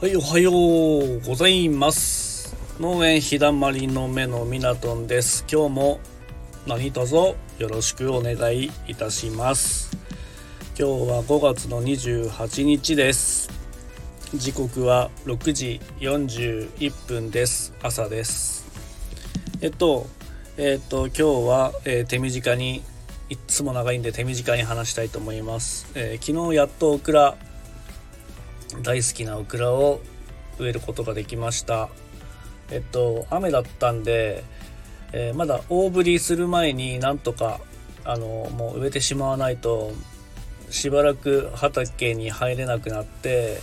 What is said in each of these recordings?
はい、おはようございます。農園ひだまりの目のみなとんです。今日も何卒よろしくお願いいたします。今日は5月の28日です。時刻は6時41分です。朝です。えっと、えっと、今日は、えー手短に、いっつも長いんで手短に話したいと思います。えー昨日やっとオクラ、大好きなオクラを植えることができました。えっと雨だったんで、えーまだ大振りする前になんとかあのもう植えてしまわないとしばらく畑に入れなくなって、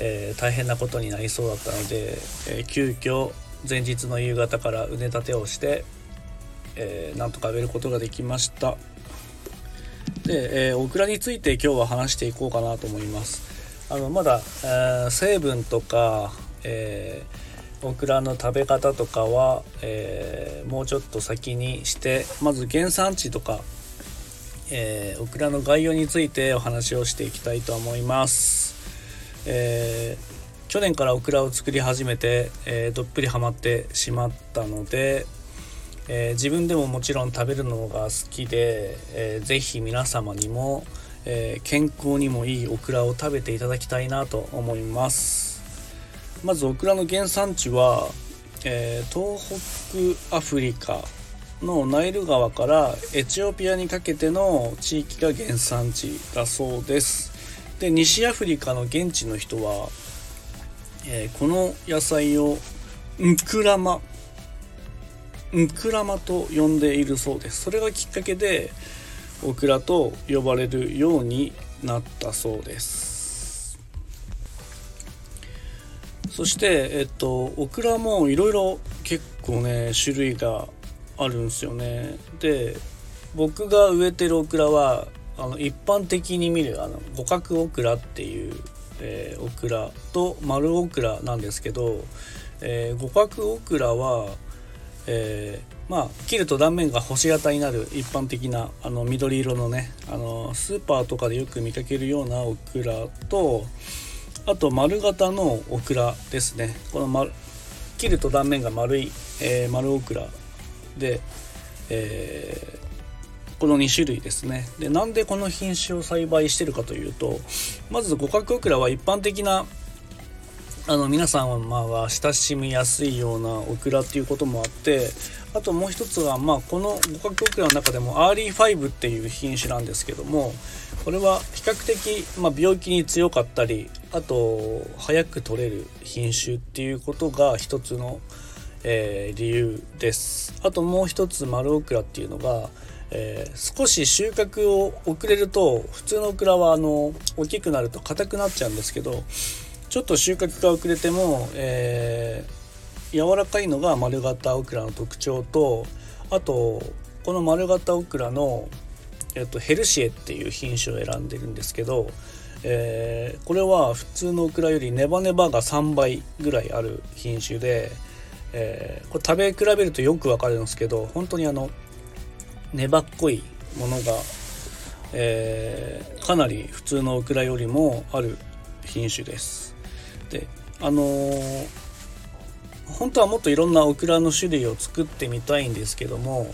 えー大変なことになりそうだったので、えー急遽前日の夕方から畝立てをして、えーなんとか植えることができました。で、えーオクラについて今日は話していこうかなと思います。あのまだ、えー成分とか、えーオクラの食べ方とかは、えーもうちょっと先にしてまず原産地とか、えオクラの概要についてお話をしていきたいと思います、え去年からオクラを作り始めて、えどっぷりハマってしまったので、え自分でももちろん食べるのが好きで、えーぜひ皆様にも、えー健康にもいいオクラを食べていただきたいなと思います。まずオクラの原産地は、えー東北アフリカのナイル川からエチオピアにかけての地域が原産地だそうです。で西アフリカの現地の人は、えーこの野菜をンクラマンクラマと呼んでいるそうです。それがきっかけでオクラと呼ばれるようになったそうです。そしてえっとオクラもいろいろ結構ね種類があるんですよね。で僕が植えてるオクラはあの一般的に見るあの五角オクラっていう、えーオクラと丸オクラなんですけど、えー五角オクラはえーまあ切ると断面が星型になる一般的なあの緑色のねあのスーパーとかでよく見かけるようなオクラとあと丸型のオクラですね。この丸切ると断面が丸い、えー丸オクラで、えーこの2種類ですね。でなんでこの品種を栽培してるかというとまず五角オクラは一般的なあの皆さんは親しみやすいようなオクラっていうこともあってあともう一つは、まあ、この五角オクラの中でもアーリーファイブっていう品種なんですけどもこれは比較的、まあ、病気に強かったりあと早く取れる品種っていうことが一つの、えー理由です。あともう一つ丸オクラっていうのが、えー少し収穫を遅れると普通のオクラはあの大きくなると硬くなっちゃうんですけどちょっと収穫が遅れても、えー柔らかいのが丸型オクラの特徴とあとこの丸型オクラの、えっと、ヘルシエっていう品種を選んでるんですけど、えーこれは普通のオクラよりネバネバが3倍ぐらいある品種で、えーこれ食べ比べるとよくわかるんですけど本当にあの粘っこいものが、えーかなり普通のオクラよりもある品種です。であのー本当はもっといろんなオクラの種類を作ってみたいんですけども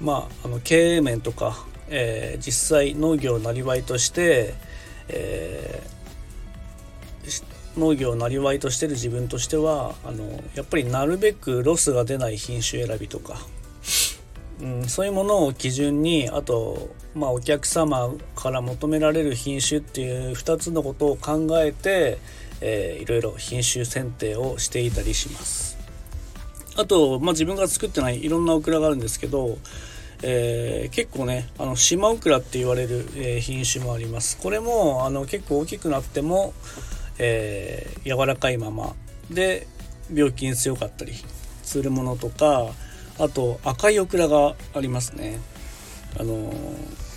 まああの経営面とか、えー実際農業をなりわいとして、えー農業をなりわいとしてる自分としてはあのやっぱりなるべくロスが出ない品種選びとかうん、そういうものを基準にあと、まあ、お客様から求められる品種っていう2つのことを考えて、えーいろいろ品種選定をしていたりします。あと、まあ、自分が作ってないいろんなオクラがあるんですけど、えー結構ねあの島オクラって言われる、えー品種もあります。これもあの結構大きくなっても、えー柔らかいまま。で病気に強かったりするものとかあと赤いオクラがありますね。あのー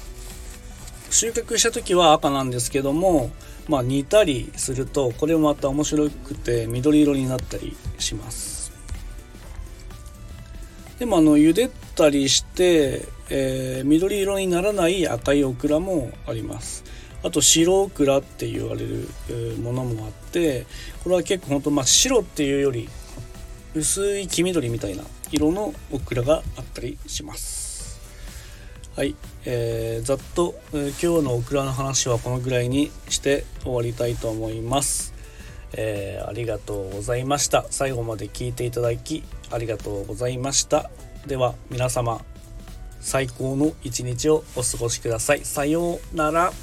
収穫した時は赤なんですけどもまあ煮たりするとこれもまた面白くて緑色になったりします。でもあの茹でたりして、えー緑色にならない赤いオクラもあります。あと白オクラって言われるものもあってこれは結構ほんとまあ白っていうより薄い黄緑みたいな色のオクラがあったりします。はい、えー、ざっと、えー、今日のオクラの話はこのぐらいにして終わりたいと思います。えー、ありがとうございました。最後まで聞いていただきありがとうございました。では皆様最高の一日をお過ごしください。さようなら。